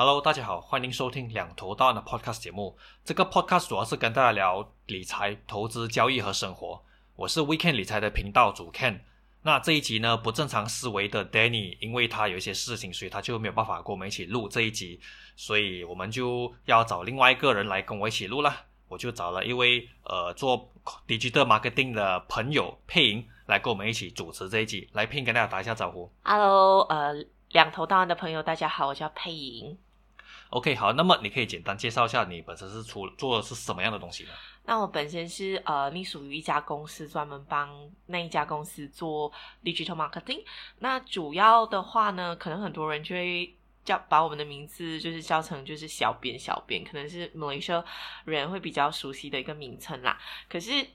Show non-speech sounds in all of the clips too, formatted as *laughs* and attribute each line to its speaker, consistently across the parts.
Speaker 1: Hello，大家好，欢迎收听两头大的 Podcast 节目。这个 Podcast 主要是跟大家聊理财、投资、交易和生活。我是 Weekend 理财的频道主 Ken。那这一集呢，不正常思维的 Danny，因为他有一些事情，所以他就没有办法跟我们一起录这一集，所以我们就要找另外一个人来跟我一起录了。我就找了一位呃做 digital marketing 的朋友佩莹来跟我们一起主持这一集。来，佩莹跟大家打一下招呼。
Speaker 2: Hello，呃，两头大案的朋友，大家好，我叫佩莹。
Speaker 1: OK，好，那么你可以简单介绍一下你本身是出做的是什么样的东西呢？
Speaker 2: 那我本身是呃，隶属于一家公司，专门帮那一家公司做 digital marketing。那主要的话呢，可能很多人就会叫把我们的名字就是叫成就是小编，小编可能是 Malaysia 人会比较熟悉的一个名称啦。可是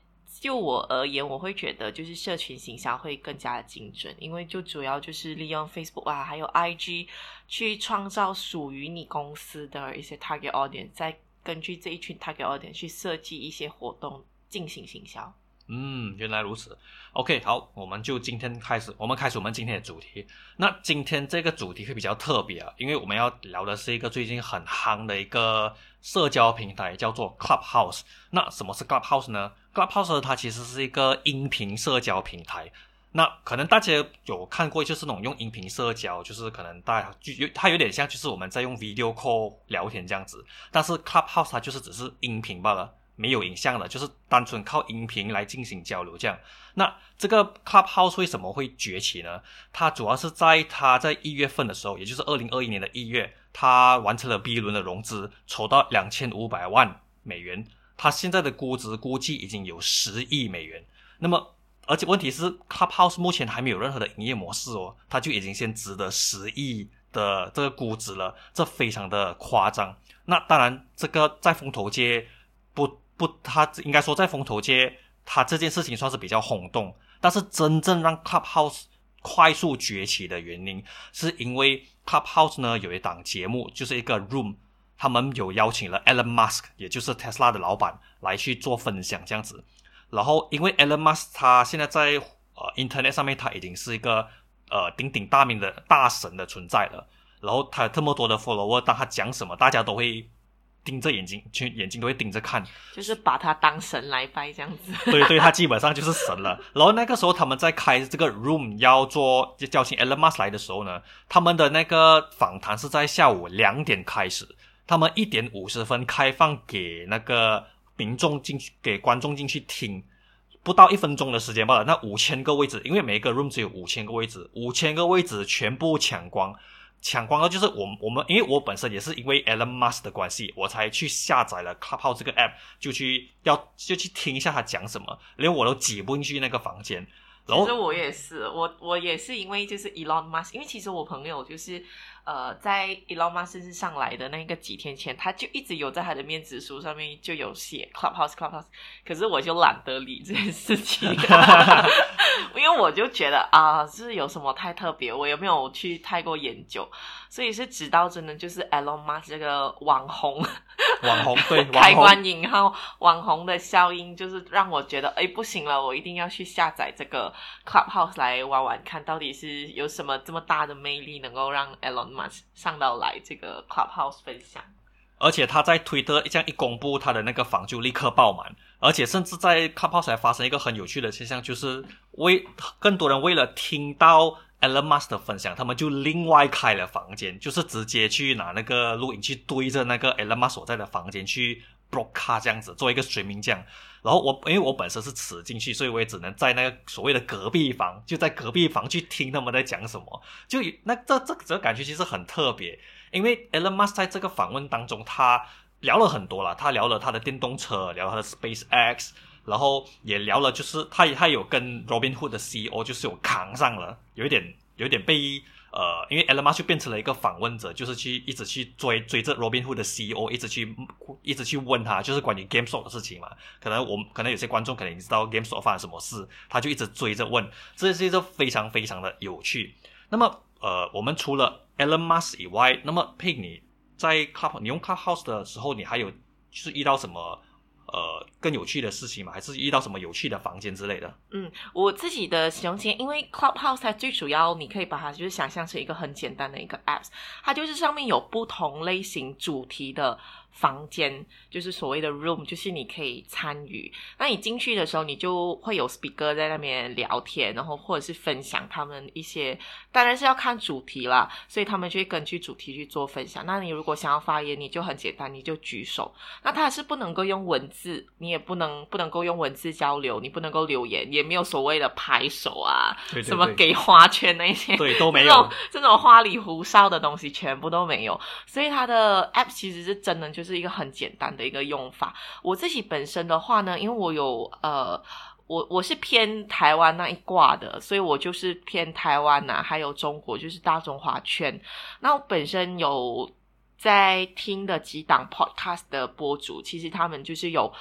Speaker 2: 就我而言，我会觉得就是社群形象会更加精准，因为就主要就是利用 Facebook 啊，还有 IG 去创造属于你公司的一些 target audience，再根据这一群 target audience 去设计一些活动进行行销。
Speaker 1: 嗯，原来如此。OK，好，我们就今天开始，我们开始我们今天的主题。那今天这个主题会比较特别啊，因为我们要聊的是一个最近很夯的一个社交平台，叫做 Clubhouse。那什么是 Clubhouse 呢？Clubhouse 它其实是一个音频社交平台。那可能大家有看过，就是那种用音频社交，就是可能大家就有它有点像，就是我们在用 video call 聊天这样子。但是 Clubhouse 它就是只是音频罢了。没有影像的，就是单纯靠音频来进行交流这样。那这个 Clubhouse 为什么会崛起呢？它主要是在它在一月份的时候，也就是二零二一年的一月，它完成了 B 轮的融资，筹到两千五百万美元。它现在的估值估计已经有十亿美元。那么，而且问题是 Clubhouse 目前还没有任何的营业模式哦，它就已经先值得十亿的这个估值了，这非常的夸张。那当然，这个在风投界不。不，他应该说在风投界，他这件事情算是比较轰动。但是真正让 Clubhouse 快速崛起的原因，是因为 Clubhouse 呢有一档节目，就是一个 Room，他们有邀请了 Elon Musk，也就是 Tesla 的老板来去做分享这样子。然后因为 Elon Musk 他现在在呃 Internet 上面，他已经是一个呃鼎鼎大名的大神的存在了。然后他有这么多的 follower，当他讲什么，大家都会。盯着眼睛，全眼睛都会盯着看，
Speaker 2: 就是把他当神来拜这样子。*laughs*
Speaker 1: 对对，他基本上就是神了。然后那个时候他们在开这个 room 要做就邀请 Elon Musk 来的时候呢，他们的那个访谈是在下午两点开始，他们一点五十分开放给那个民众进去，给观众进去听，不到一分钟的时间罢了。那五千个位置，因为每个 room 只有五千个位置，五千个位置全部抢光。抢光了，就是我我们，因为我本身也是因为 Elon Musk 的关系，我才去下载了 Clubhouse 这个 app，就去要就去听一下他讲什么，连我都挤不进去那个房间。然后
Speaker 2: 其实我也是，我我也是因为就是 Elon Musk，因为其实我朋友就是呃，在 Elon Musk 是上来的那个几天前，他就一直有在他的面子书上面就有写 Clubhouse Clubhouse，可是我就懒得理这件事情，*laughs* 因为我就觉得啊，是有什么太特别，我有没有去太过研究，所以是直到真的就是 Elon Musk 这个网红。
Speaker 1: 网红对
Speaker 2: 开关引号网红的效应，就是让我觉得，哎，不行了，我一定要去下载这个 Clubhouse 来玩玩看，到底是有什么这么大的魅力，能够让 Elon 马上上到来这个 Clubhouse 分享。
Speaker 1: 而且他在推特这样一公布，他的那个房就立刻爆满，而且甚至在 Clubhouse 还发生一个很有趣的现象，就是为更多人为了听到 Elon Musk 的分享，他们就另外开了房间，就是直接去拿那个录音去对着那个 Elon Musk 所在的房间去 broadcast 这样子，做一个 streaming 这样。然后我因为我本身是吃进去，所以我也只能在那个所谓的隔壁房，就在隔壁房去听他们在讲什么。就那这这这感觉其实很特别，因为 Elon Musk 在这个访问当中，他聊了很多了，他聊了他的电动车，聊他的 SpaceX。然后也聊了，就是他他有跟 Robinhood 的 CEO 就是有扛上了，有一点有一点被呃，因为 Elon Musk 就变成了一个访问者，就是去一直去追追着 Robinhood 的 CEO，一直去一直去问他，就是关于 GameStop 的事情嘛。可能我们可能有些观众可能知道 GameStop 发生什么事，他就一直追着问，这是一个非常非常的有趣。那么呃，我们除了 Elon Musk 以外，那么 Pig 你在 Club 你用 Clubhouse 的时候，你还有就是遇到什么？呃更有趣的事情吗？还是遇到什么有趣的房间之类的？
Speaker 2: 嗯，我自己的使用经验，因为 Clubhouse 它最主要，你可以把它就是想象成一个很简单的一个 app，它就是上面有不同类型主题的。房间就是所谓的 room，就是你可以参与。那你进去的时候，你就会有 speaker 在那边聊天，然后或者是分享他们一些，当然是要看主题啦，所以他们就会根据主题去做分享。那你如果想要发言，你就很简单，你就举手。那它是不能够用文字，你也不能不能够用文字交流，你不能够留言，也没有所谓的拍手啊，什么给花圈那些，
Speaker 1: 对，都没有
Speaker 2: 这种花里胡哨的东西，全部都没有。所以它的 app 其实是真的就。就是一个很简单的一个用法。我自己本身的话呢，因为我有呃，我我是偏台湾那一挂的，所以我就是偏台湾呐，还有中国，就是大中华圈。那我本身有在听的几档 podcast 的播主，其实他们就是有。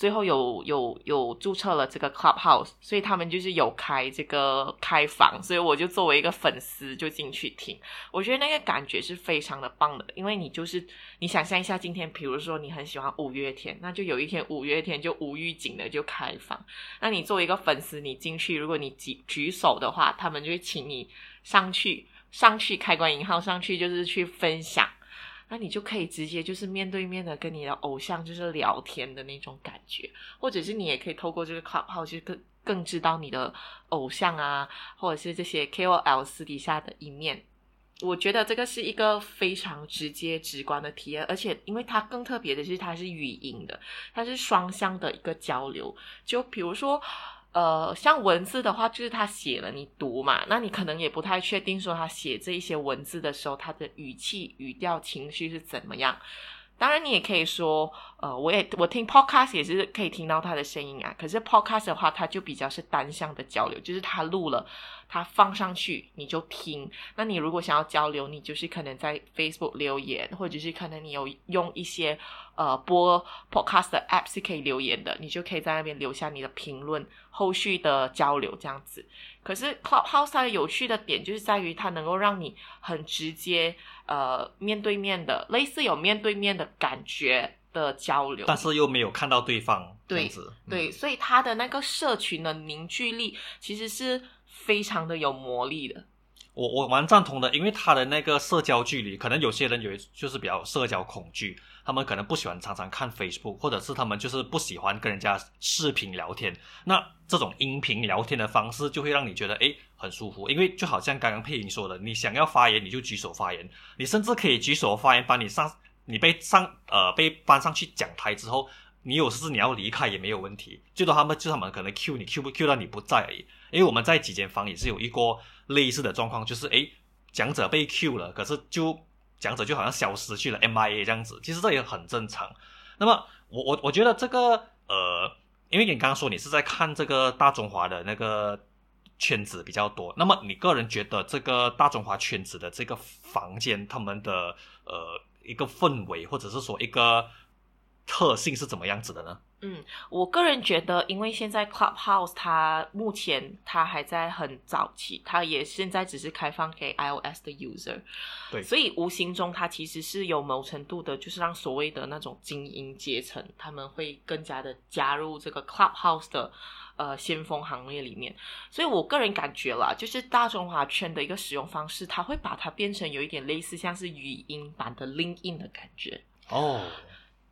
Speaker 2: 最后有有有注册了这个 Clubhouse，所以他们就是有开这个开房，所以我就作为一个粉丝就进去听，我觉得那个感觉是非常的棒的，因为你就是你想象一下，今天比如说你很喜欢五月天，那就有一天五月天就无预警的就开房，那你作为一个粉丝，你进去，如果你举举手的话，他们就会请你上去上去开关银号上去，就是去分享。那你就可以直接就是面对面的跟你的偶像就是聊天的那种感觉，或者是你也可以透过这个 Clubhouse 更更知道你的偶像啊，或者是这些 KOL 私底下的一面。我觉得这个是一个非常直接直观的体验，而且因为它更特别的是它是语音的，它是双向的一个交流。就比如说。呃，像文字的话，就是他写了，你读嘛，那你可能也不太确定说他写这一些文字的时候，他的语气、语调、情绪是怎么样。当然，你也可以说，呃，我也我听 podcast 也是可以听到他的声音啊。可是 podcast 的话，它就比较是单向的交流，就是他录了，他放上去，你就听。那你如果想要交流，你就是可能在 Facebook 留言，或者是可能你有用一些呃播 podcast 的 app 是可以留言的，你就可以在那边留下你的评论，后续的交流这样子。可是 Clubhouse 它有趣的点就是在于它能够让你很直接。呃，面对面的，类似有面对面的感觉的交流，
Speaker 1: 但是又没有看到对方，
Speaker 2: 对，对，所以他的那个社群的凝聚力其实是非常的有魔力的。
Speaker 1: 我我蛮赞同的，因为他的那个社交距离，可能有些人有就是比较社交恐惧。他们可能不喜欢常常看 Facebook，或者是他们就是不喜欢跟人家视频聊天。那这种音频聊天的方式就会让你觉得诶很舒服，因为就好像刚刚佩莹说的，你想要发言你就举手发言，你甚至可以举手发言，把你上你被上呃被搬上去讲台之后，你有事你要离开也没有问题。最多他们就他们可能 Q 你 Q 不 Q 到你不在而已。因为我们在几间房也是有一个类似的状况，就是诶讲者被 Q 了，可是就。讲者就好像消失去了，MIA 这样子，其实这也很正常。那么，我我我觉得这个呃，因为你刚刚说你是在看这个大中华的那个圈子比较多，那么你个人觉得这个大中华圈子的这个房间，他们的呃一个氛围，或者是说一个特性是怎么样子的呢？
Speaker 2: 嗯，我个人觉得，因为现在 Clubhouse 它目前它还在很早期，它也现在只是开放给 iOS 的 user，
Speaker 1: 对，
Speaker 2: 所以无形中它其实是有某程度的，就是让所谓的那种精英阶层，他们会更加的加入这个 Clubhouse 的呃先锋行列里面。所以我个人感觉啦，就是大中华圈的一个使用方式，它会把它变成有一点类似像是语音版的 LinkedIn 的感觉
Speaker 1: 哦。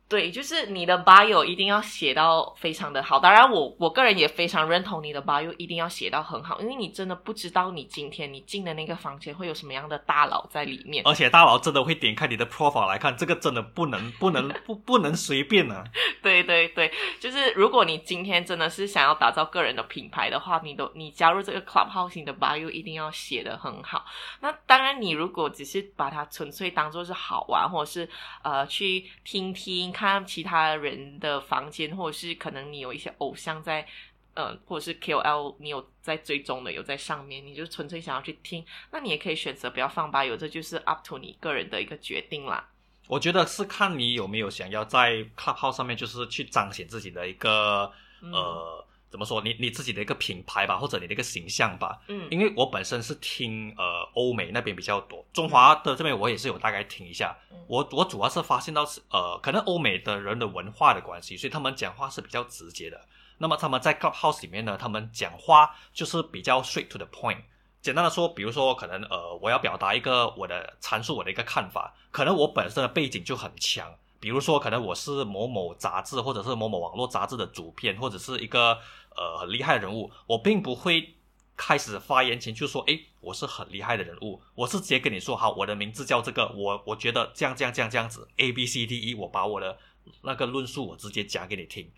Speaker 2: 对，就是你的 bio 一定要写到非常的好。当然，我我个人也非常认同你的 bio 一定要写到很好，因为你真的不知道你今天你进的那个房间会有什么样的大佬在里面。
Speaker 1: 而且大佬真的会点开你的 profile 来看，这个真的不能不能 *laughs* 不不能随便啊。
Speaker 2: 对对对，就是如果你今天真的是想要打造个人的品牌的话，你都你加入这个 clubhouse 你的 bio 一定要写的很好。那当然，你如果只是把它纯粹当做是好玩，或者是呃去听听。看其他人的房间，或者是可能你有一些偶像在，呃，或者是 KOL，你有在追踪的，有在上面，你就纯粹想要去听，那你也可以选择不要放吧，有这就是 up to 你个人的一个决定啦。
Speaker 1: 我觉得是看你有没有想要在 Clubhouse 上面，就是去彰显自己的一个呃怎么说你你自己的一个品牌吧，或者你的一个形象吧。
Speaker 2: 嗯
Speaker 1: 因为我本身是听呃欧美那边比较多，中华的这边我也是有大概听一下。
Speaker 2: 嗯
Speaker 1: 我我主要是发现到是呃，可能欧美的人的文化的关系，所以他们讲话是比较直接的。那么他们在 Clubhouse 里面呢，他们讲话就是比较 straight to the point。简单的说，比如说可能呃，我要表达一个我的阐述我的一个看法，可能我本身的背景就很强，比如说可能我是某某杂志或者是某某网络杂志的主编，或者是一个呃很厉害的人物，我并不会开始发言前就说，诶，我是很厉害的人物，我是直接跟你说，好，我的名字叫这个，我我觉得这样这样这样这样子，A B C D E，我把我的那个论述我直接讲给你听。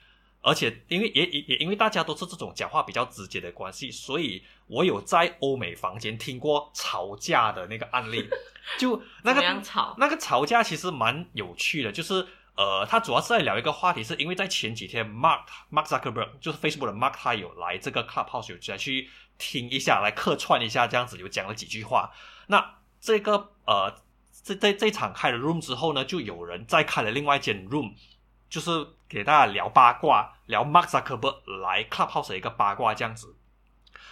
Speaker 1: 而且因为也也也因为大家都是这种讲话比较直接的关系，所以我有在欧美房间听过吵架的那个案例，就那个？那个吵架其实蛮有趣的，就是呃，他主要是在聊一个话题，是因为在前几天，Mark Mark Zuckerberg 就是 Facebook 的 Mark，他有来这个 Clubhouse 有来去听一下，来客串一下，这样子有讲了几句话。那这个呃，这这这场开了 room 之后呢，就有人再开了另外一间 room，就是给大家聊八卦，聊 Mark Zuckerberg 来 Clubhouse 的一个八卦这样子。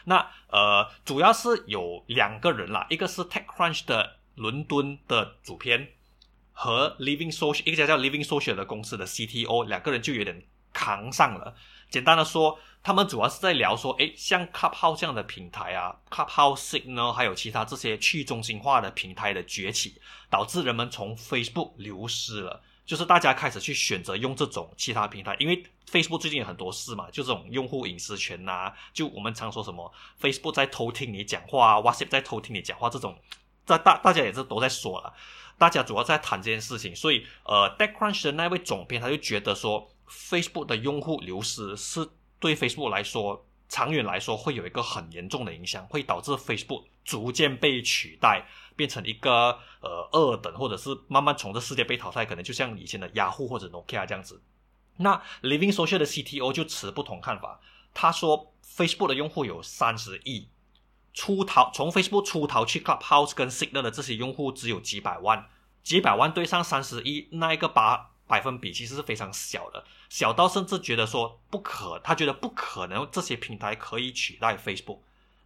Speaker 1: 那呃，主要是有两个人啦，一个是 TechCrunch 的伦敦的主编和 Living Social 一个家叫 Living Social 的公司的 CTO，两个人就有点扛上了。简单的说，他们主要是在聊说，诶，像 Clubhouse 这样的平台啊，Clubhouse Signal 还有其他这些去中心化的平台的崛起，导致人们从 Facebook 流失了。就是大家开始去选择用这种其他平台，因为 Facebook 最近有很多事嘛，就这种用户隐私权呐、就我们常说什么 Facebook 在偷听你讲话啊，WhatsApp 在偷听你讲话这种，在大大家也是都在说了，大家主要在谈这件事情，所以呃，TechCrunch 的那位总编他就觉得说，Facebook 的用户流失是对 Facebook 来说长远来说会有一个很严重的影响，会导致 Facebook 逐渐被取代，变成一个呃二等，或者是慢慢从这世界被淘汰，可能就像以前的雅虎或者 Nokia 这样子。那 Living Social 的 CTO 就持不同看法，他说 Facebook 的用户有三十亿，出逃从 Facebook 出逃去 Clubhouse 跟 Signal 的这些用户只有几百万，几百万对上三十亿，那一个八百分比其实是非常小的，小到甚至觉得说不可，他觉得不可能这些平台可以取代 Facebook，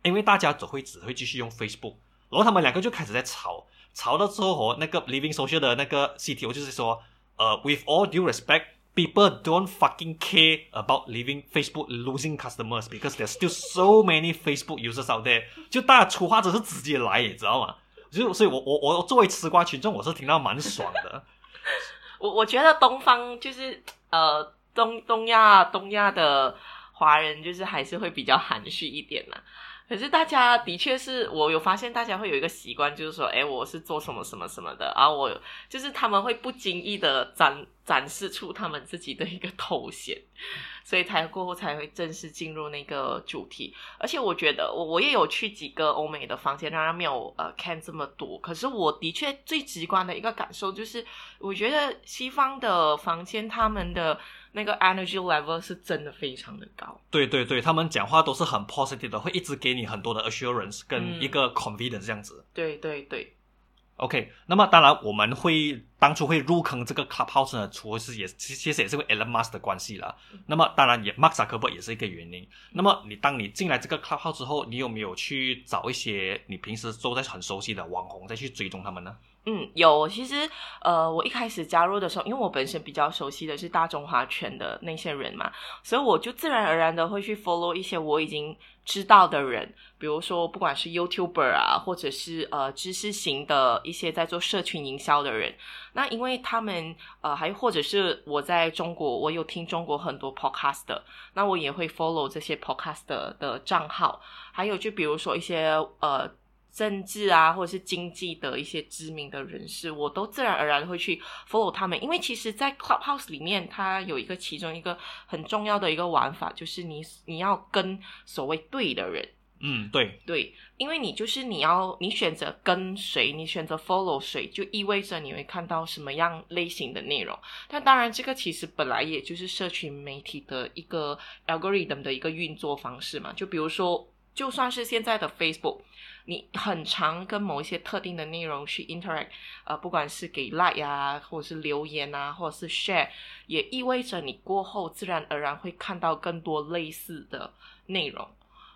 Speaker 1: 因为大家只会只会继续用 Facebook，然后他们两个就开始在吵，吵到之后哦，那个 Living Social 的那个 CTO 就是说，呃，with all due respect。People don't fucking care about leaving Facebook losing customers because there's still so many Facebook users out there。就大家出话只是直接来，你知道吗？就所以我，我我作为吃瓜群众，我是听到蛮爽的。
Speaker 2: 我我觉得东方就是呃东东亚东亚的华人就是还是会比较含蓄一点啦。可是大家的确是我有发现，大家会有一个习惯，就是说，哎，我是做什么什么什么的，然后我就是他们会不经意的展展示出他们自己的一个头衔，所以才过后才会正式进入那个主题。而且我觉得我我也有去几个欧美的房间，当然没有呃看这么多，可是我的确最直观的一个感受就是，我觉得西方的房间他们的那个 energy level 是真的非常的高。
Speaker 1: 对对对，他们讲话都是很 positive 的，会一直给你很多的 assurance 跟
Speaker 2: 嗯
Speaker 1: 一个 confidence 这样子。
Speaker 2: 对对对
Speaker 1: ，OK，那么当然我们会当初会入坑这个 Clubhouse 呢，除了是也其其实也是因为 Elon Musk 的关系啦。那么当然也 Mark Zuckerberg 也是一个原因。那么你当你进来这个 Clubhouse 之后，你有没有去找一些你平时都在很熟悉的网红再去追踪他们呢？
Speaker 2: 嗯，有。其实，呃，我一开始加入的时候，因为我本身比较熟悉的是大中华圈的那些人嘛，所以我就自然而然的会去 follow 一些我已经知道的人，比如说不管是 YouTuber 啊，或者是呃知识型的一些在做社群营销的人。那因为他们呃，还或者是我在中国，我有听中国很多 podcast，那我也会 follow 这些 podcast 的账号，还有就比如说一些呃。政治啊，或者是经济的一些知名的人士，我都自然而然会去 follow 他们，因为其实，在 Clubhouse 里面，它有一个其中一个很重要的一个玩法，就是你你要跟所谓对的人，
Speaker 1: 嗯，对，
Speaker 2: 对，因为你就是你要你选择跟谁，你选择 follow 谁，就意味着你会看到什么样类型的内容。但当然，这个其实本来也就是社群媒体的一个 algorithm 的一个运作方式嘛。就比如说，就算是现在的 Facebook，你很常跟某一些特定的内容去 interact，呃，不管是给 like 啊，或者是留言啊，或者是 share，也意味着你过后自然而然会看到更多类似的内容。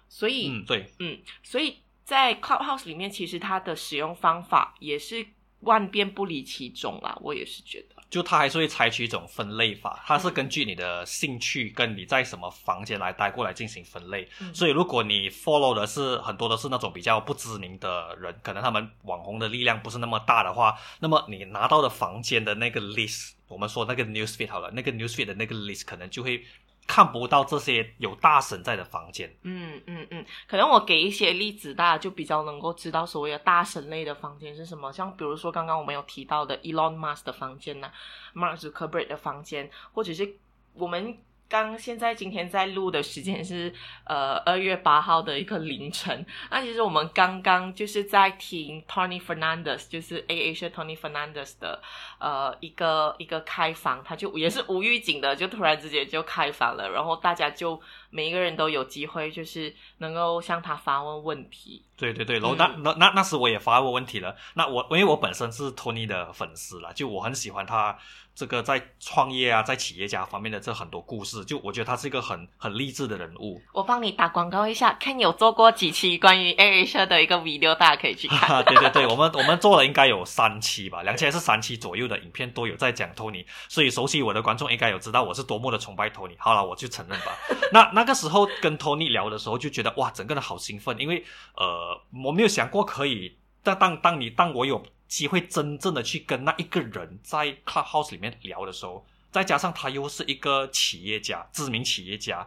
Speaker 2: 所以，
Speaker 1: 嗯，对，
Speaker 2: 嗯，所以在 Clubhouse 里面，其实它的使用方法也是万变不离其宗啦。我也是觉得。
Speaker 1: 就它还是会采取一种分类法，它是根据你的兴趣跟你在什么房间来待过来进行分类。所以如果你 follow 的是很多的是那种比较不知名的人，可能他们网红的力量不是那么大的话，那么你拿到的房间的那个 list，我们说那个 newsfeed 好了，那个 newsfeed 的那个 list 可能就会。看不到这些有大神在的房间。
Speaker 2: 嗯嗯嗯，可能我给一些例子，大家就比较能够知道所谓的大神类的房间是什么。像比如说刚刚我们有提到的 Elon Musk 的房间呐，Mark Zuckerberg 的房间，或者是我们。刚现在今天在录的时间是呃二月八号的一个凌晨。那其实我们刚刚就是在听 Tony Fernandez，就是 A Asia Tony Fernandez 的呃一个一个开房，他就也是无预警的，就突然之间就开房了，然后大家就每一个人都有机会，就是能够向他发问问题。
Speaker 1: 对对对，然后那那那那时我也发过问题了。那我因为我本身是 Tony 的粉丝了，就我很喜欢他。这个在创业啊，在企业家方面的这很多故事，就我觉得他是一个很很励志的人物。
Speaker 2: 我帮你打广告一下，看有做过几期关于 Asia 的一个 video，大家可以去看。*laughs*
Speaker 1: 对对对，我们我们做了应该有三期吧，两期还是三期左右的影片都有在讲 Tony，所以熟悉我的观众应该有知道我是多么的崇拜 Tony。好了，我就承认吧。*laughs* 那那个时候跟 Tony 聊的时候，就觉得哇，整个人好兴奋，因为呃，我没有想过可以，当当当你当我有。机会真正的去跟那一个人在 Clubhouse 里面聊的时候，再加上他又是一个企业家，知名企业家，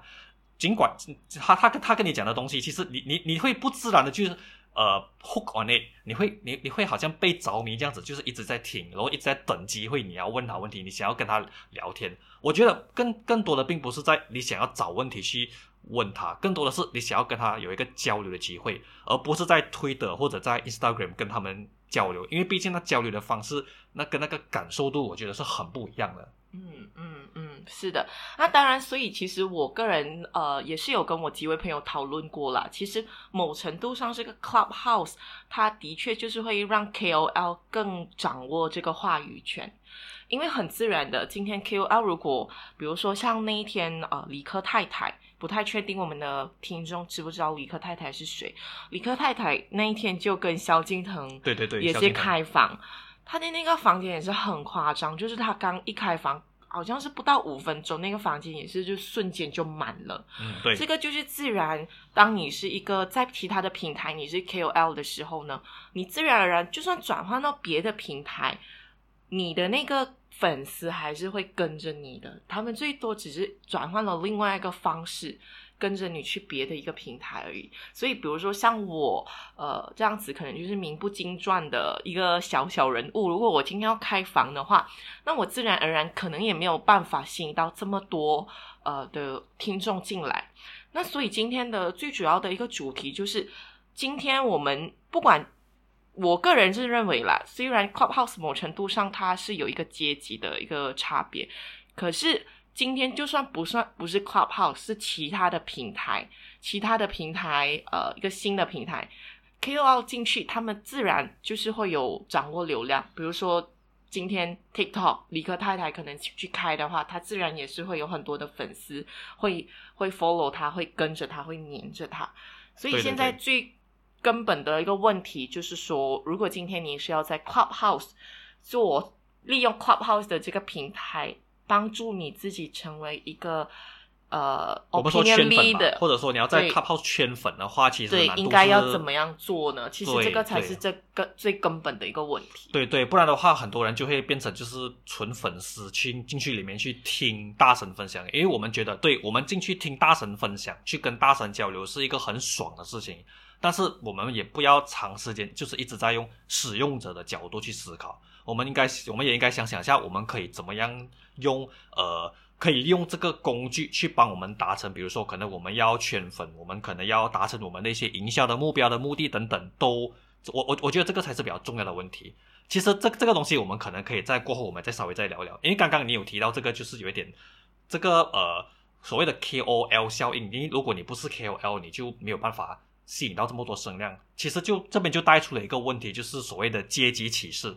Speaker 1: 尽管他他跟他跟你讲的东西，其实你你你会不自然的，就是呃 hook on it，你会你你会好像被着迷这样子，就是一直在听，然后一直在等机会，你要问他问题，你想要跟他聊天。我觉得更更多的并不是在你想要找问题去问他，更多的是你想要跟他有一个交流的机会，而不是在推特或者在 Instagram 跟他们。交流，因为毕竟那交流的方式，那跟那个感受度，我觉得是很不一样的。
Speaker 2: 嗯嗯嗯，是的。那当然，所以其实我个人呃也是有跟我几位朋友讨论过啦。其实某程度上，这个 Clubhouse 它的确就是会让 KOL 更掌握这个话语权，因为很自然的，今天 KOL 如果比如说像那一天呃李克太太。不太确定我们的听众知不知道李克太太是谁？李克太太那一天就跟萧敬腾
Speaker 1: 对对对
Speaker 2: 也是开房，他的那个房间也是很夸张，就是他刚一开房，好像是不到五分钟，那个房间也是就瞬间就满了。
Speaker 1: 嗯，对，
Speaker 2: 这个就是自然。当你是一个在其他的平台你是 KOL 的时候呢，你自然而然就算转换到别的平台，你的那个。粉丝还是会跟着你的，他们最多只是转换了另外一个方式，跟着你去别的一个平台而已。所以，比如说像我，呃，这样子可能就是名不经传的一个小小人物。如果我今天要开房的话，那我自然而然可能也没有办法吸引到这么多呃的听众进来。那所以今天的最主要的一个主题就是，今天我们不管。我个人是认为啦，虽然 Clubhouse 某程度上它是有一个阶级的一个差别，可是今天就算不算不是 Clubhouse，是其他的平台，其他的平台，呃，一个新的平台，KOL 进去，他们自然就是会有掌握流量。比如说今天 TikTok 李克太太可能去开的话，他自然也是会有很多的粉丝会会 follow 他，会跟着他，会黏着他。所以现在最。根本的一个问题就是说，如果今天你是要在 Clubhouse 做利用 Clubhouse 的这个平台，帮助你自己成为一个呃，
Speaker 1: 我们说圈粉吧，或者说你要在 Clubhouse 圈粉的话，其实
Speaker 2: 对应该要怎么样做呢？其实这个才是这个最根本的一个问题。
Speaker 1: 对对，不然的话，很多人就会变成就是纯粉丝去进去里面去听大神分享，因为我们觉得，对我们进去听大神分享，去跟大神交流是一个很爽的事情。但是我们也不要长时间，就是一直在用使用者的角度去思考。我们应该，我们也应该想想一下，我们可以怎么样用呃，可以用这个工具去帮我们达成，比如说可能我们要圈粉，我们可能要达成我们那些营销的目标的目的等等，都我我我觉得这个才是比较重要的问题。其实这这个东西我们可能可以在过后我们再稍微再聊聊，因为刚刚你有提到这个，就是有一点这个呃所谓的 KOL 效应，因为如果你不是 KOL，你就没有办法。吸引到这么多声量？其实就这边就带出了一个问题，就是所谓的阶级歧视。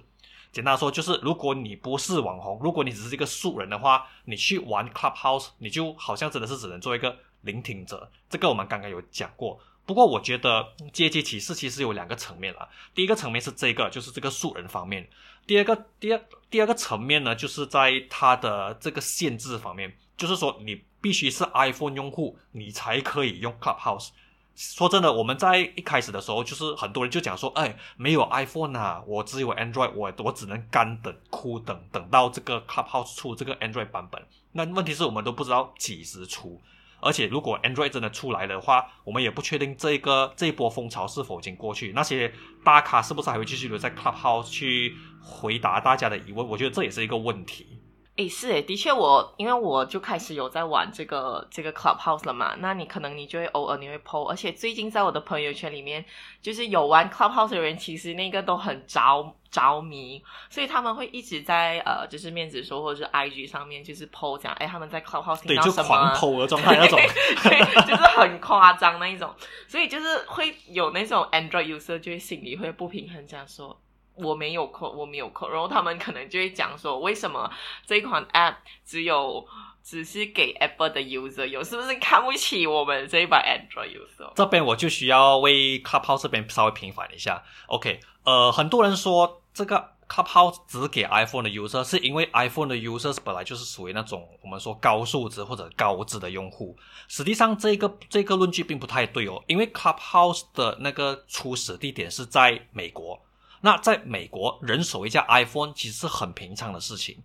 Speaker 1: 简单说，就是如果你不是网红，如果你只是一个素人的话，你去玩 Clubhouse，你就好像真的是只能做一个聆听者。这个我们刚刚有讲过。不过我觉得阶级歧视其实有两个层面了。第一个层面是这个，就是这个素人方面；第二个，第二第二个层面呢，就是在它的这个限制方面，就是说你必须是 iPhone 用户，你才可以用 Clubhouse。说真的，我们在一开始的时候，就是很多人就讲说，哎，没有 iPhone 啊，我只有 Android，我我只能干等、哭等，等到这个 Clubhouse 出这个 Android 版本。那问题是我们都不知道几时出，而且如果 Android 真的出来的话，我们也不确定这个这一波风潮是否已经过去，那些大咖是不是还会继续留在 Clubhouse 去回答大家的疑问？我觉得这也是一个问题。
Speaker 2: 诶，是诶，的确，我因为我就开始有在玩这个这个 Clubhouse 了嘛，那你可能你就会偶尔你会 PO，而且最近在我的朋友圈里面，就是有玩 Clubhouse 的人，其实那个都很着着迷，所以他们会一直在呃，就是面子书或者是 IG 上面就是 PO 讲，哎，他们在 Clubhouse 听到什么，
Speaker 1: 狂 PO 的状态那种，*laughs*
Speaker 2: 对，就是很夸张那一种，所以就是会有那种 Android user 就会心里会不平衡，这样说。我没有扣，我没有扣，然后他们可能就会讲说，为什么这一款 App 只有只是给 Apple 的 user 有，是不是看不起我们这一把 Android user？
Speaker 1: 这边我就需要为 Clubhouse 这边稍微平反一下。OK，呃，很多人说这个 Clubhouse 只给 iPhone 的 user，是因为 iPhone 的 users 本来就是属于那种我们说高素质或者高质的用户。实际上，这个这个论据并不太对哦，因为 Clubhouse 的那个初始地点是在美国。那在美国，人手一架 iPhone 其实是很平常的事情，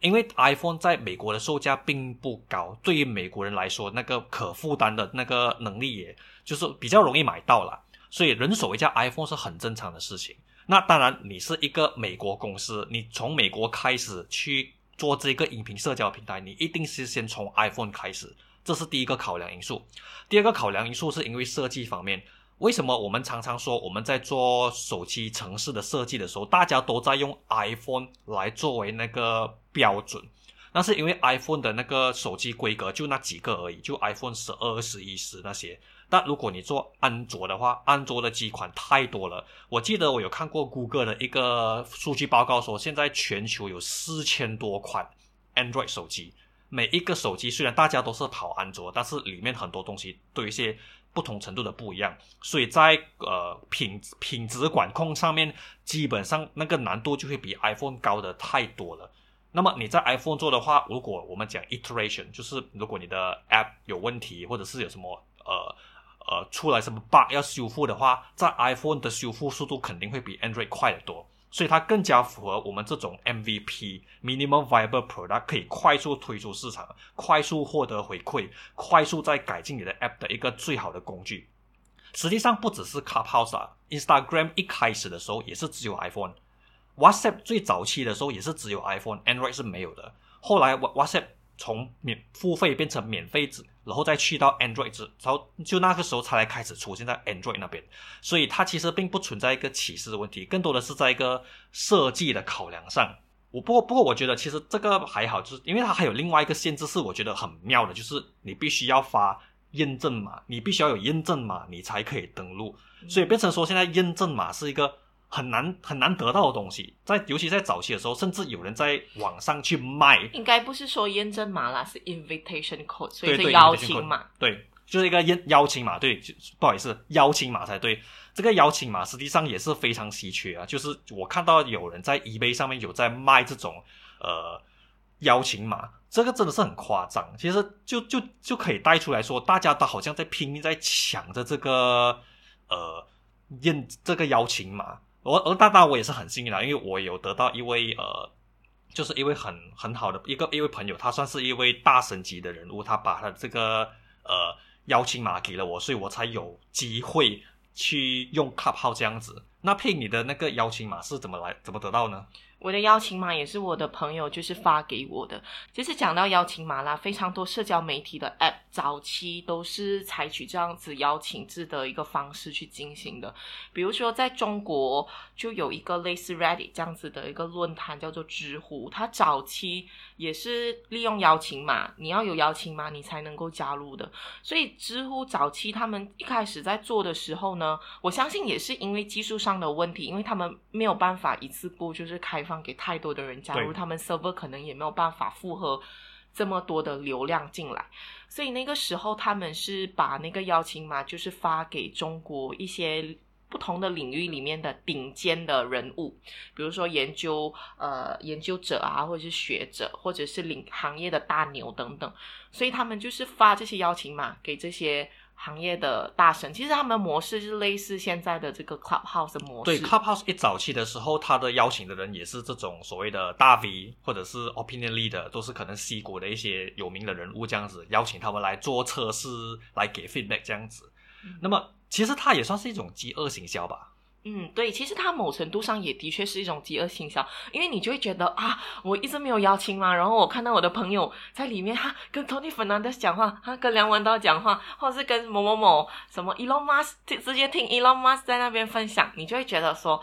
Speaker 1: 因为 iPhone 在美国的售价并不高，对于美国人来说，那个可负担的那个能力，也就是比较容易买到了，所以人手一架 iPhone 是很正常的事情。那当然，你是一个美国公司，你从美国开始去做这个音频社交平台，你一定是先从 iPhone 开始，这是第一个考量因素。第二个考量因素是因为设计方面。为什么我们常常说我们在做手机城市的设计的时候，大家都在用 iPhone 来作为那个标准？那是因为 iPhone 的那个手机规格就那几个而已，就 iPhone 十二、十一、十那些。但如果你做安卓的话，安卓的机款太多了。我记得我有看过谷歌的一个数据报告，说现在全球有四千多款 Android 手机，每一个手机虽然大家都是跑安卓，但是里面很多东西都有一些。不同程度的不一样，所以在呃品品质管控上面，基本上那个难度就会比 iPhone 高的太多了。那么你在 iPhone 做的话，如果我们讲 iteration，就是如果你的 App 有问题，或者是有什么呃呃出来什么 bug 要修复的话，在 iPhone 的修复速度肯定会比 Android 快得多。所以它更加符合我们这种 MVP minimum viable product 可以快速推出市场、快速获得回馈、快速再改进你的 app 的一个最好的工具。实际上不只是 Clubhouse，Instagram 一开始的时候也是只有 iPhone，WhatsApp 最早期的时候也是只有 iPhone，Android 是没有的。后来 WhatsApp 从免付费变成免费制，然后再去到 Android 制，然后就那个时候才来开始出现在 Android 那边，所以它其实并不存在一个歧视的问题，更多的是在一个设计的考量上。我不过不过我觉得其实这个还好，就是因为它还有另外一个限制是我觉得很妙的，就是你必须要发验证码，你必须要有验证码你才可以登录，所以变成说现在验证码是一个。很难很难得到的东西，在尤其在早期的时候，甚至有人在网上去卖。
Speaker 2: 应该不是说验证码啦，是 invitation code，所以是邀请码。
Speaker 1: 对，就是一个邀邀请码。对，不好意思，邀请码才对。这个邀请码实际上也是非常稀缺啊。就是我看到有人在 eBay 上面有在卖这种呃邀请码，这个真的是很夸张。其实就就就可以带出来说，大家都好像在拼命在抢着这个呃验这个邀请码。我我大大我也是很幸运啦，因为我有得到一位呃，就是一位很很好的一个一位朋友，他算是一位大神级的人物，他把他这个呃邀请码给了我，所以我才有机会去用卡号这样子。那配你的那个邀请码是怎么来怎么得到呢？
Speaker 2: 我的邀请码也是我的朋友就是发给我的。其实讲到邀请码啦，非常多社交媒体的 App 早期都是采取这样子邀请制的一个方式去进行的。比如说在中国就有一个类似 Reddit 这样子的一个论坛叫做知乎，它早期也是利用邀请码，你要有邀请码你才能够加入的。所以知乎早期他们一开始在做的时候呢，我相信也是因为技术上的问题，因为他们没有办法一次过就是开放。给太多的人加入，他们 server 可能也没有办法负荷这么多的流量进来，所以那个时候他们是把那个邀请码就是发给中国一些不同的领域里面的顶尖的人物，比如说研究呃研究者啊，或者是学者，或者是领行业的大牛等等，所以他们就是发这些邀请码给这些。行业的大神，其实他们模式是类似现在的这个 Clubhouse 的模
Speaker 1: 式。对，Clubhouse 一早期的时候，他的邀请的人也是这种所谓的大 V 或者是 Opinion Leader，都是可能 C 国的一些有名的人物这样子，邀请他们来做测试，来给 feedback 这样子。那么，其实它也算是一种饥饿行销吧。
Speaker 2: 嗯，对，其实它某程度上也的确是一种饥饿营销，因为你就会觉得啊，我一直没有邀请嘛，然后我看到我的朋友在里面，他跟 Tony Fernandez 讲话，他跟梁文道讲话，或是跟某某某什么 Elon Musk 直接听 Elon Musk 在那边分享，你就会觉得说。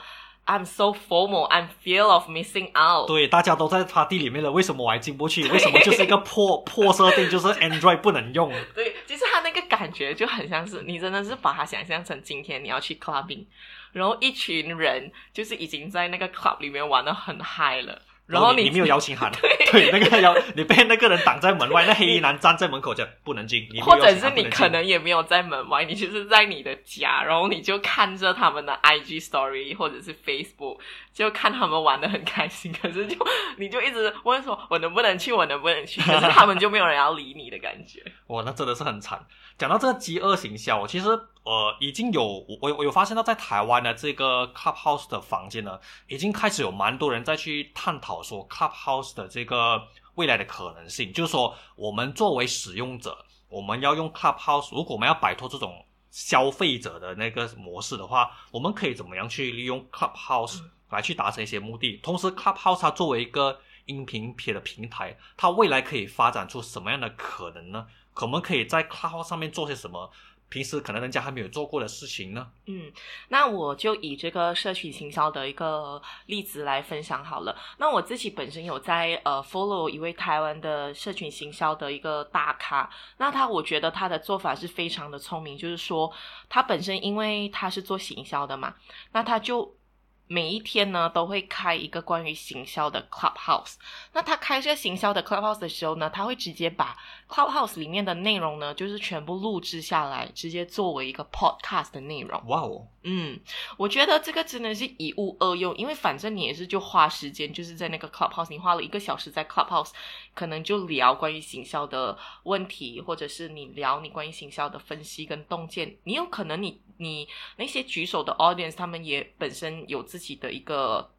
Speaker 2: I'm so formal. I'm fear of missing out.
Speaker 1: 对，大家都在 party 里面了，为什么我还进不去？为什么就是一个破 *laughs* 破设定，就是 Android 不能用？*laughs*
Speaker 2: 对，其实他那个感觉就很像是你真的是把它想象成今天你要去 clubbing，然后一群人就是已经在那个 club 里面玩的很嗨了。然后
Speaker 1: 你没有邀请函，*laughs* 对。那个邀你被那个人挡在门外，那黑衣男站在门口讲不能进，你
Speaker 2: 或者是你可能也没有在门外，你就是在你的家，然后你就看着他们的 IG Story 或者是 Facebook，就看他们玩的很开心，可是就你就一直问说，我能不能去，我能不能去，可是他们就没有人要理你的感觉。
Speaker 1: 哇，那真的是很惨。讲到这个饥饿行销，其实呃已经有我我有发现到在台湾的这个 Clubhouse 的房间呢，已经开始有蛮多人在去探讨说 Clubhouse 的这个未来的可能性，就是说我们作为使用者，我们要用 Clubhouse，如果我们要摆脱这种消费者的那个模式的话，我们可以怎么样去利用 Clubhouse 来去达成一些目的？同时，Clubhouse 它作为一个音频片的平台，它未来可以发展出什么样的可能呢？我们可以在跨行上面做些什么？平时可能人家还没有做过的事情呢？
Speaker 2: 嗯，那我就以这个社群行销的一个例子来分享好了。那我自己本身有在呃 follow 一位台湾的社群行销的一个大咖，那他我觉得他的做法是非常的聪明，就是说他本身因为他是做行销的嘛，那他就。每一天呢，都会开一个关于行销的 Clubhouse。那他开这个行销的 Clubhouse 的时候呢，他会直接把 Clubhouse 里面的内容呢，就是全部录制下来，直接作为一个 Podcast 的内容。
Speaker 1: 哇哦！
Speaker 2: 嗯，我觉得这个真的是一物二用，因为反正你也是就花时间，就是在那个 Clubhouse，你花了一个小时在 Clubhouse，可能就聊关于行销的问题，或者是你聊你关于行销的分析跟洞见，你有可能你你那些举手的 audience，他们也本身有自己的一个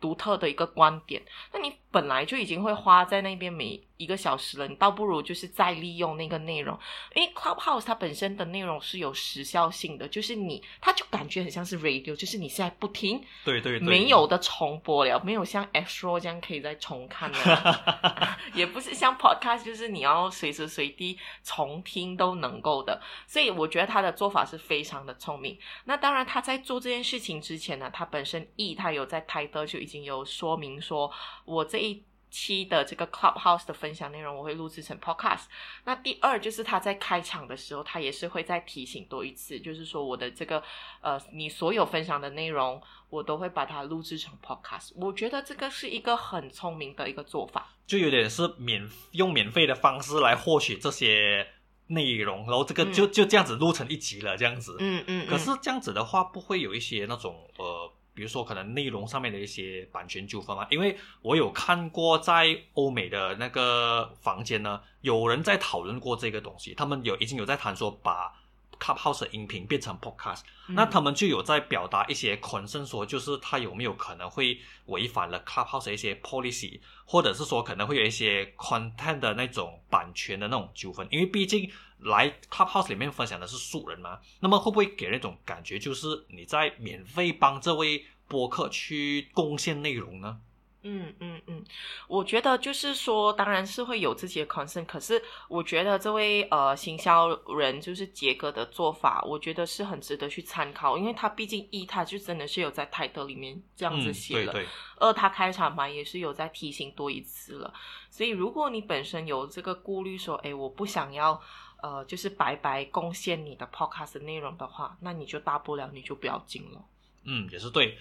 Speaker 2: 独特的一个观点，那你本来就已经会花在那边每。一个小时了，你倒不如就是再利用那个内容，因为 Clubhouse 它本身的内容是有时效性的，就是你，它就感觉很像是 radio，就是你现在不听，
Speaker 1: 对对，
Speaker 2: 没有的重播了，没有像 Astro 这样可以再重看的，*laughs* 也不是像 Podcast，就是你要随时随地重听都能够的，所以我觉得他的做法是非常的聪明。那当然他在做这件事情之前呢，他本身 E 他有在 title 就已经有说明说，我这一。期的这个 Clubhouse 的分享内容，我会录制成 Podcast。那第二就是他在开场的时候，他也是会再提醒多一次，就是说我的这个呃，你所有分享的内容，我都会把它录制成 Podcast。我觉得这个是一个很聪明的一个做法，
Speaker 1: 就有点是免用免费的方式来获取这些内容，然后这个就就这样子录成一集了，这样子。
Speaker 2: 嗯嗯。
Speaker 1: 可是这样子的话，不会有一些那种呃。比如说，可能内容上面的一些版权纠纷啊，因为我有看过在欧美的那个房间呢，有人在讨论过这个东西，他们有已经有在谈说把 Clubhouse 音频变成 Podcast，那他们就有在表达一些 concern，说就是他有没有可能会违反了 Clubhouse 一些 policy，或者是说可能会有一些 content 的那种版权的那种纠纷，因为毕竟。来 Clubhouse 里面分享的是素人嘛？那么会不会给人一种感觉，就是你在免费帮这位播客去贡献内容呢？
Speaker 2: 嗯嗯嗯，我觉得就是说，当然是会有自己的 concern，可是我觉得这位呃行销人就是杰哥的做法，我觉得是很值得去参考，因为他毕竟一他就真的是有在 title 里面这样子写了，
Speaker 1: 嗯、对对
Speaker 2: 二他开场白也是有在提醒多一次了，所以如果你本身有这个顾虑说，哎，我不想要呃就是白白贡献你的 podcast 内容的话，那你就大不了你就不要进了。
Speaker 1: 嗯，也是对。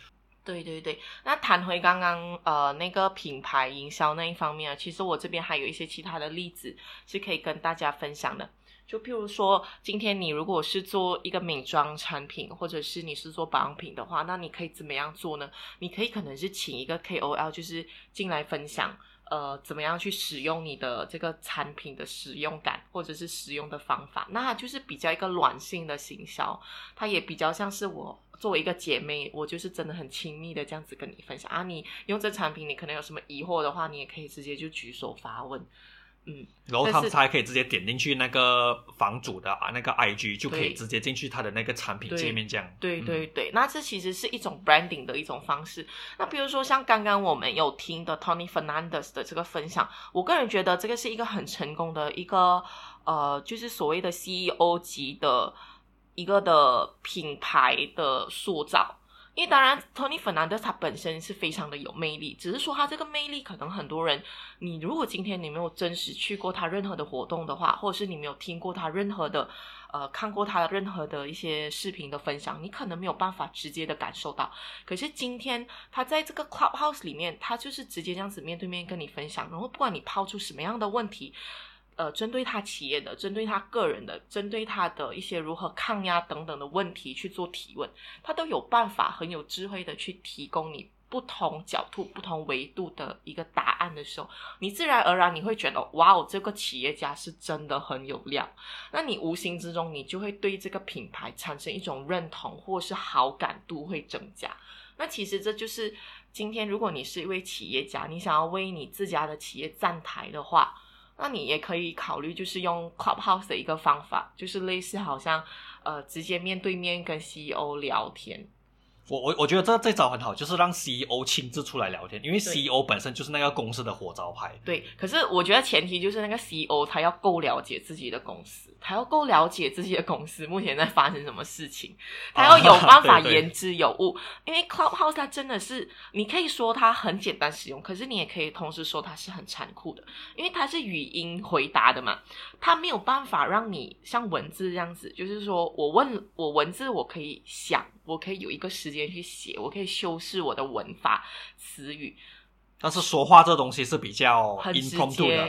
Speaker 2: 对对对，那谈回刚刚呃那个品牌营销那一方面啊，其实我这边还有一些其他的例子是可以跟大家分享的。就譬如说，今天你如果是做一个美妆产品，或者是你是做保养品的话，那你可以怎么样做呢？你可以可能是请一个 KOL，就是进来分享，呃，怎么样去使用你的这个产品的使用感，或者是使用的方法。那就是比较一个软性的行销，它也比较像是我。作为一个姐妹，我就是真的很亲密的这样子跟你分享啊。你用这产品，你可能有什么疑惑的话，你也可以直接就举手发问，嗯。
Speaker 1: 然后他们才可以直接点进去那个房主的啊那个 IG，就可以直接进去他的那个产品界面这样。
Speaker 2: 对对对，那这其实是一种 branding 的一种方式。那比如说像刚刚我们有听的 Tony Fernandez 的这个分享，我个人觉得这个是一个很成功的一个呃，就是所谓的 CEO 级的。一个的品牌的塑造，因为当然，Tony Fernandez 他本身是非常的有魅力，只是说他这个魅力可能很多人，你如果今天你没有真实去过他任何的活动的话，或者是你没有听过他任何的呃看过他任何的一些视频的分享，你可能没有办法直接的感受到。可是今天他在这个 Clubhouse 里面，他就是直接这样子面对面跟你分享，然后不管你抛出什么样的问题。呃，针对他企业的、针对他个人的、针对他的一些如何抗压等等的问题去做提问，他都有办法很有智慧的去提供你不同角度、不同维度的一个答案的时候，你自然而然你会觉得，哇哦，这个企业家是真的很有料。那你无形之中，你就会对这个品牌产生一种认同，或是好感度会增加。那其实这就是今天，如果你是一位企业家，你想要为你自家的企业站台的话。那你也可以考虑，就是用 Clubhouse 的一个方法，就是类似好像呃直接面对面跟 CEO 聊天。
Speaker 1: 我我我觉得这这招很好，就是让 CEO 亲自出来聊天，因为 CEO 本身就是那个公司的火招牌。
Speaker 2: 对，可是我觉得前提就是那个 CEO 他要够了解自己的公司，他要够了解自己的公司目前在发生什么事情，他要有 *laughs* 办法言之有物。因为 Clubhouse 它真的是，你可以说它很简单使用，可是你也可以同时说它是很残酷的，因为它是语音回答的嘛，它没有办法让你像文字这样子，就是说我问我文字我可以想。我可以有一个时间去写，我可以修饰我的文法词语。
Speaker 1: 但是说话这东西是比较
Speaker 2: 很直接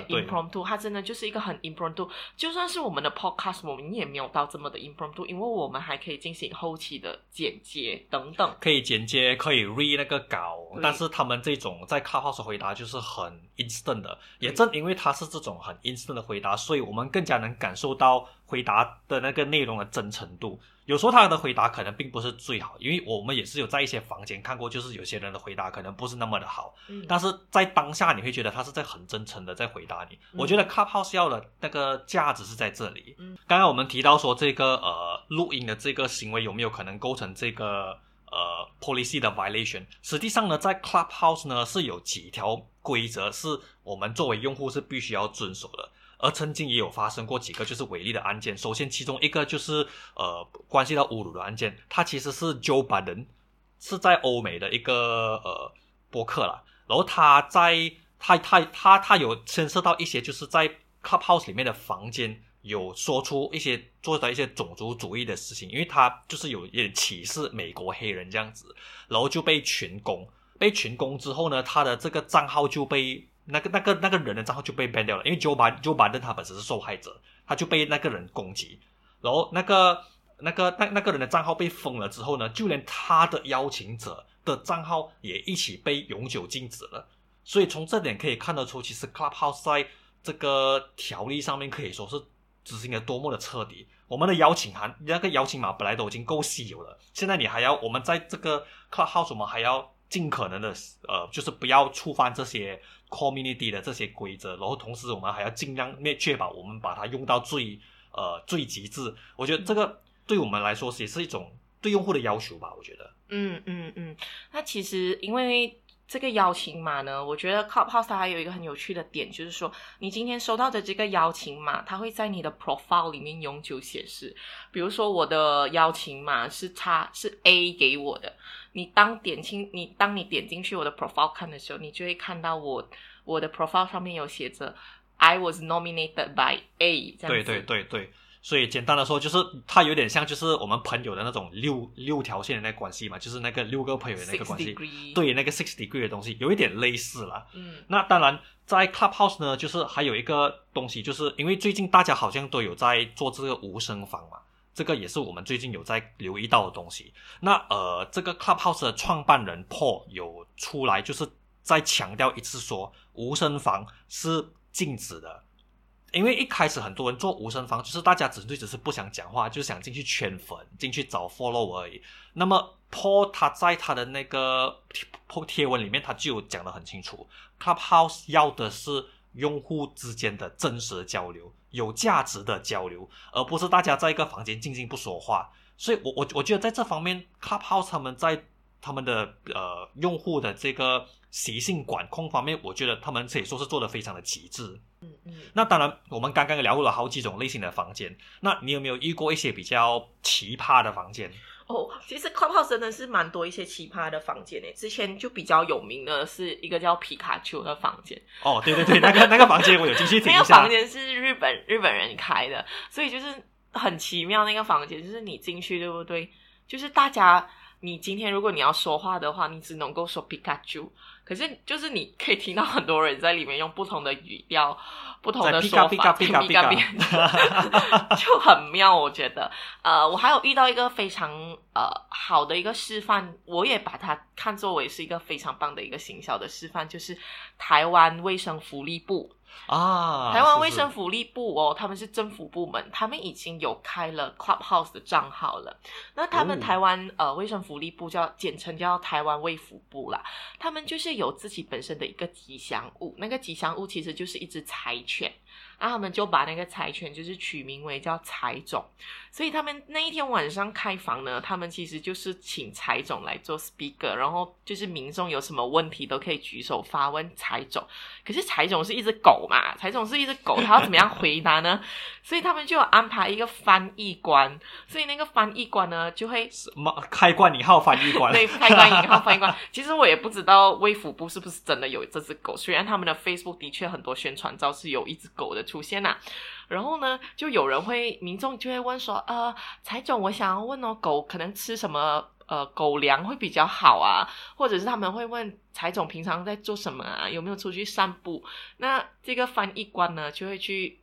Speaker 2: ，impromptu，它真的就是一个很 impromptu。就算是我们的 podcast，我们也没有到这么的 impromptu，因为我们还可以进行后期的剪接等等。
Speaker 1: 可以剪接，可以 read 那个稿，但是他们这种在 clubhouse 回答就是很 instant 的。也正因为它是这种很 instant 的回答，所以我们更加能感受到回答的那个内容的真诚度。有时候他的回答可能并不是最好，因为我们也是有在一些房间看过，就是有些人的回答可能不是那么的好。嗯，但是在当下你会觉得他是在很真诚的在回答你。我觉得 Clubhouse 要的那个价值是在这里。嗯，刚刚我们提到说这个呃录音的这个行为有没有可能构成这个呃 policy 的 violation？实际上呢，在 Clubhouse 呢是有几条规则是我们作为用户是必须要遵守的。而曾经也有发生过几个就是违例的案件。首先，其中一个就是呃关系到侮辱的案件，他其实是 Joe Biden，是在欧美的一个呃博客了。然后他在他他他他有牵涉到一些就是在 Clubhouse 里面的房间有说出一些做的一些种族主义的事情，因为他就是有一点歧视美国黑人这样子，然后就被群攻。被群攻之后呢，他的这个账号就被。那个那个那个人的账号就被 ban 掉了，因为 Joe Biden Joe Biden 他本身是受害者，他就被那个人攻击，然后那个那个那那个人的账号被封了之后呢，就连他的邀请者的账号也一起被永久禁止了。所以从这点可以看得出，其实 Clubhouse 在这个条例上面可以说是执行的多么的彻底。我们的邀请函那个邀请码本来都已经够稀有了，现在你还要我们在这个 Clubhouse 我们还要尽可能的呃，就是不要触犯这些。Community 的这些规则，然后同时我们还要尽量确保我们把它用到最呃最极致。我觉得这个对我们来说也是一种对用户的要求吧。我觉得，
Speaker 2: 嗯嗯嗯。那其实因为这个邀请码呢，我觉得 Clubhouse 它还有一个很有趣的点，就是说你今天收到的这个邀请码，它会在你的 profile 里面永久显示。比如说我的邀请码是叉是 A 给我的，你当点进你当你点进去我的 profile 看的时候，你就会看到我我的 profile 上面有写着 I was nominated by A 这样子。
Speaker 1: 对对对对，所以简单的说，就是它有点像就是我们朋友的那种六六条线的那个关系嘛，就是那个六个朋友的那个关系对那个 six degree 的东西有一点类似了。
Speaker 2: 嗯
Speaker 1: 那当然，在 Clubhouse 呢，就是还有一个东西，就是因为最近大家好像都有在做这个无声房嘛，这个也是我们最近有在留意到的东西。那呃，这个 Clubhouse 的创办人 Paul 有出来，就是再强调一次说，无声房是禁止的。因为一开始很多人做无声房，就是大家纯粹只是不想讲话，就是想进去圈粉，进去找 follow 而已。那么 Paul 他在他的那个贴贴文里面，他就讲得很清楚，Clubhouse 要的是用户之间的真实交流，有价值的交流，而不是大家在一个房间静静不说话。所以我我我觉得在这方面，Clubhouse 他们在他们的呃用户的这个习性管控方面，我觉得他们可以说是做的非常的极致。
Speaker 2: 嗯嗯。
Speaker 1: 那当然，我们刚刚聊过了好几种类型的房间，那你有没有遇过一些比较奇葩的房间？
Speaker 2: 哦，其实 Clubhouse 真的是蛮多一些奇葩的房间诶。之前就比较有名的是一个叫皮卡丘的房间，
Speaker 1: 哦，对对对，那个那个房间我有进去听
Speaker 2: 那个房。间是日本日本人开的，所以就是很奇妙。那个房间就是你进去，对不对？就是大家，你今天如果你要说话的话，你只能够说皮卡丘，可是就是你可以听到很多人在里面用不同的语调、不同的说法，*laughs* 就很妙。我觉得，呃，我还有遇到一个非常呃好的一个示范，我也把它看作为是一个非常棒的一个行销的示范，就是台湾卫生福利部。
Speaker 1: 啊，
Speaker 2: 台湾卫生福利部哦，他们是政府部门，他们已经有开了 Clubhouse 的账号了。那他们
Speaker 1: 哦
Speaker 2: 台湾、呃卫生福利部叫简称叫台湾卫福部啦，他们就是有自己本身的一个吉祥物，那个吉祥物其实就是一只柴犬。然后他们就把那个柴犬就是取名为叫柴总，所以他们那一天晚上开房呢，他们其实就是请柴总来做 speaker，然后就是民众有什么问题都可以举手发问柴总。可是柴总是一只狗嘛，柴总是一只狗，他要怎么样回答呢？*laughs* 所以他们就有安排一个翻译官，所以那个翻译官呢就会
Speaker 1: 什么开关引号翻译官？*laughs*
Speaker 2: 对，开关引号翻译官。其实我也不知道卫福部是不是真的有这只狗，虽然他们的 Facebook 的确很多宣传照是有一只狗的出现呐、然后呢，就有人会，民众就会问说，呃，财总，我想要问哦，狗可能吃什么？呃，狗粮会比较好啊，或者是他们会问财总平常在做什么啊，有没有出去散步？那这个翻译官呢，就会去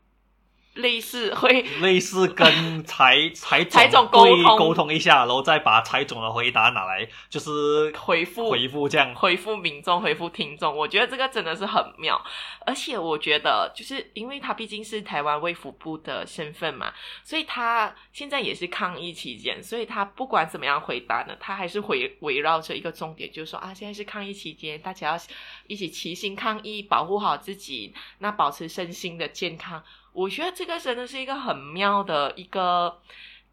Speaker 2: 类似会 *laughs*
Speaker 1: 类似跟财财
Speaker 2: 财总沟通
Speaker 1: 沟通一下，然后再把财总的回答拿来就是
Speaker 2: 回复
Speaker 1: 回复这样。
Speaker 2: 回复民众、回复听众，我觉得这个真的是很妙。而且我觉得，就是因为他毕竟是台湾卫福部的身份嘛，所以他现在也是抗疫期间，所以他不管怎么样回答呢，他还是回围绕着一个重点，就是说啊，现在是抗疫期间，大家要一起齐心抗疫，保护好自己，那保持身心的健康。我觉得这个真的是一个很妙的一个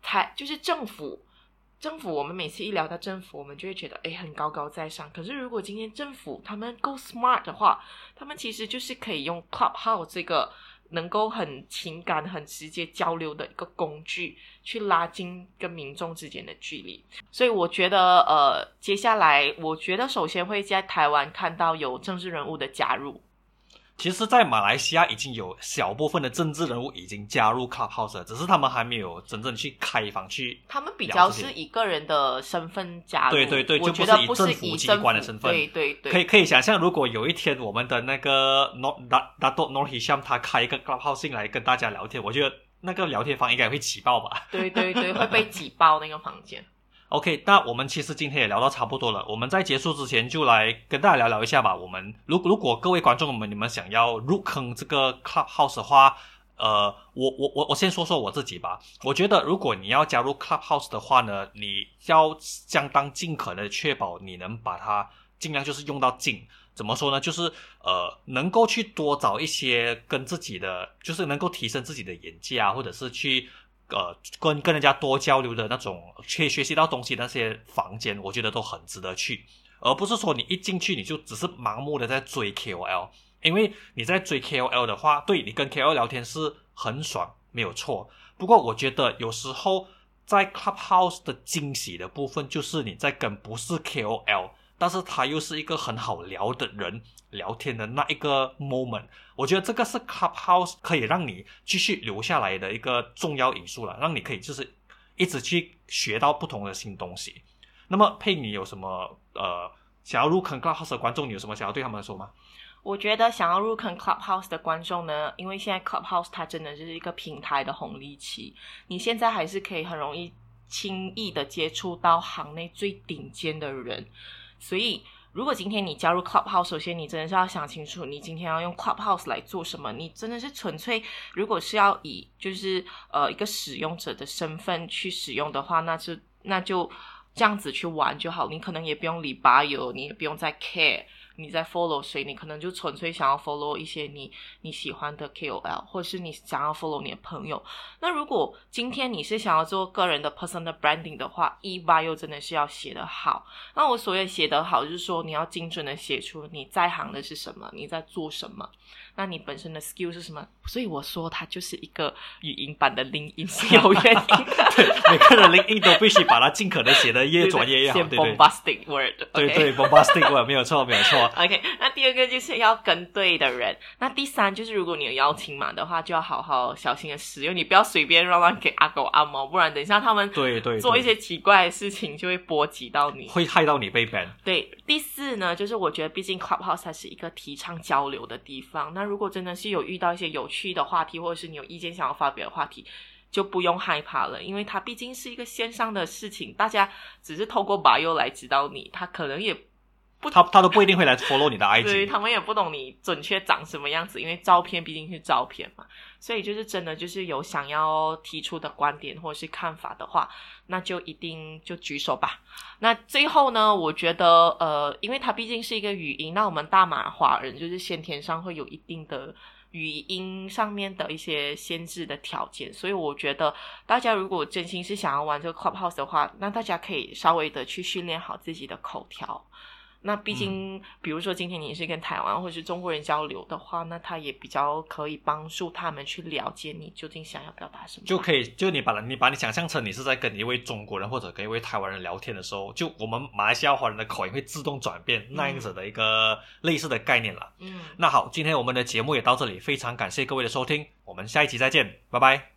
Speaker 2: 台，就是政府。政府，我们每次一聊到政府，我们就会觉得诶很高高在上。可是如果今天政府他们够 smart 的话，他们其实就是可以用 Clubhouse 这个能够很情感、很直接交流的一个工具，去拉近跟民众之间的距离。所以我觉得，呃，接下来我觉得首先会在台湾看到有政治人物的加入。
Speaker 1: 其实，在马来西亚已经有小部分的政治人物已经加入 Clubhouse，了只是他们还没有真正去开房去。
Speaker 2: 他们比较是以个人的身份加入，
Speaker 1: 对对对就不是以政府机关的身份
Speaker 2: 对对对，
Speaker 1: 可以可以想象，如果有一天我们的那个 Dato Nor Hisham 他开一个 Clubhouse 进来跟大家聊天，我觉得那个聊天房应该会挤爆吧。
Speaker 2: 对对对，会被挤爆那个房间。
Speaker 1: OK，那我们其实今天也聊到差不多了，我们在结束之前就来跟大家聊聊一下吧。我们如如果各位观众们你们想要入坑这个 Clubhouse 的话，呃，我我我我先说说我自己吧。我觉得如果你要加入 Clubhouse 的话呢，你要相当尽可能确保你能把它尽量就是用到尽。怎么说呢？就是呃，能够去多找一些跟自己的，就是能够提升自己的眼界啊，或者是去呃跟跟人家多交流的那种，去学习到东西那些房间，我觉得都很值得去。而不是说你一进去你就只是盲目的在追 KOL。因为你在追 KOL 的话，对你跟 KOL 聊天是很爽，没有错。不过我觉得有时候在 Clubhouse 的惊喜的部分，就是你在跟不是 KOL，但是他又是一个很好聊的人聊天的那一个 moment。我觉得这个是 Clubhouse 可以让你继续留下来的一个重要因素了，让你可以就是一直去学到不同的新东西。那么佩你有什么呃想要入坑 Clubhouse 的观众，你有什么想要对他们说吗？
Speaker 2: 我觉得想要入坑 Clubhouse 的观众呢，因为现在 Clubhouse 它真的就是一个平台的红利期，你现在还是可以很容易轻易的接触到行内最顶尖的人，所以如果今天你加入 Clubhouse，首先你真的是要想清楚，你今天要用 Clubhouse 来做什么，你真的是纯粹如果是要以就是呃一个使用者的身份去使用的话，那就那就这样子去玩就好，你可能也不用理吧友，你也不用再 care。你在 follow 谁？你可能就纯粹想要 follow 一些你你喜欢的 KOL，或者是你想要 follow 你的朋友。那如果今天你是想要做个人的 personal branding 的话，e bio 真的是要写得好。那我所谓写得好，就是说你要精准的写出你在行的是什么，你在做什么。那你本身的 skill 是什么？所以我说它就是一个语音版的 LinkedIn 是有原因的。*laughs*
Speaker 1: 对，每个人 LinkedIn 都必须把它尽可能写的越专业越好，*laughs* 对对。
Speaker 2: Bombastic word，
Speaker 1: 对对，Bombastic word 没有错，没有错。*laughs*
Speaker 2: OK，那第二个就是要跟对的人。那第三就是如果你有邀请码的话，就要好好小心的使用，你不要随便乱乱给阿狗阿猫，不然等一下他们
Speaker 1: 对对
Speaker 2: 做一些奇怪的事情，就会波及到你，
Speaker 1: 会害到你被 ban。
Speaker 2: 对，第四呢，就是我觉得毕竟 Clubhouse 它是一个提倡交流的地方，那那如果真的是有遇到一些有趣的话题，或者是你有意见想要发表的话题，就不用害怕了，因为它毕竟是一个线上的事情，大家只是透过 bio 来指导你，他可能也不，
Speaker 1: 他他都不一定会来 follow 你的 IG，*laughs*
Speaker 2: 对他们也不懂你准确长什么样子，因为照片毕竟是照片嘛，所以就是真的就是有想要提出的观点或者是看法的话，那就一定就举手吧。那最后呢，我觉得呃，因为它毕竟是一个语音，那我们大马华人就是先天上会有一定的语音上面的一些限制的条件，所以我觉得大家如果真心是想要玩这个 Clubhouse 的话，那大家可以稍微的去训练好自己的口条。那毕竟，比如说今天你是跟台湾或者是中国人交流的话，那他也比较可以帮助他们去了解你究竟想要表达什么。
Speaker 1: 就可以，就你把你把你想象成你是在跟一位中国人或者跟一位台湾人聊天的时候，就我们马来西亚华人的口音会自动转变那样子的一个类似的概念了。嗯，那好，今天我们的节目也到这里，非常感谢各位的收听，我们下一期再见，拜拜。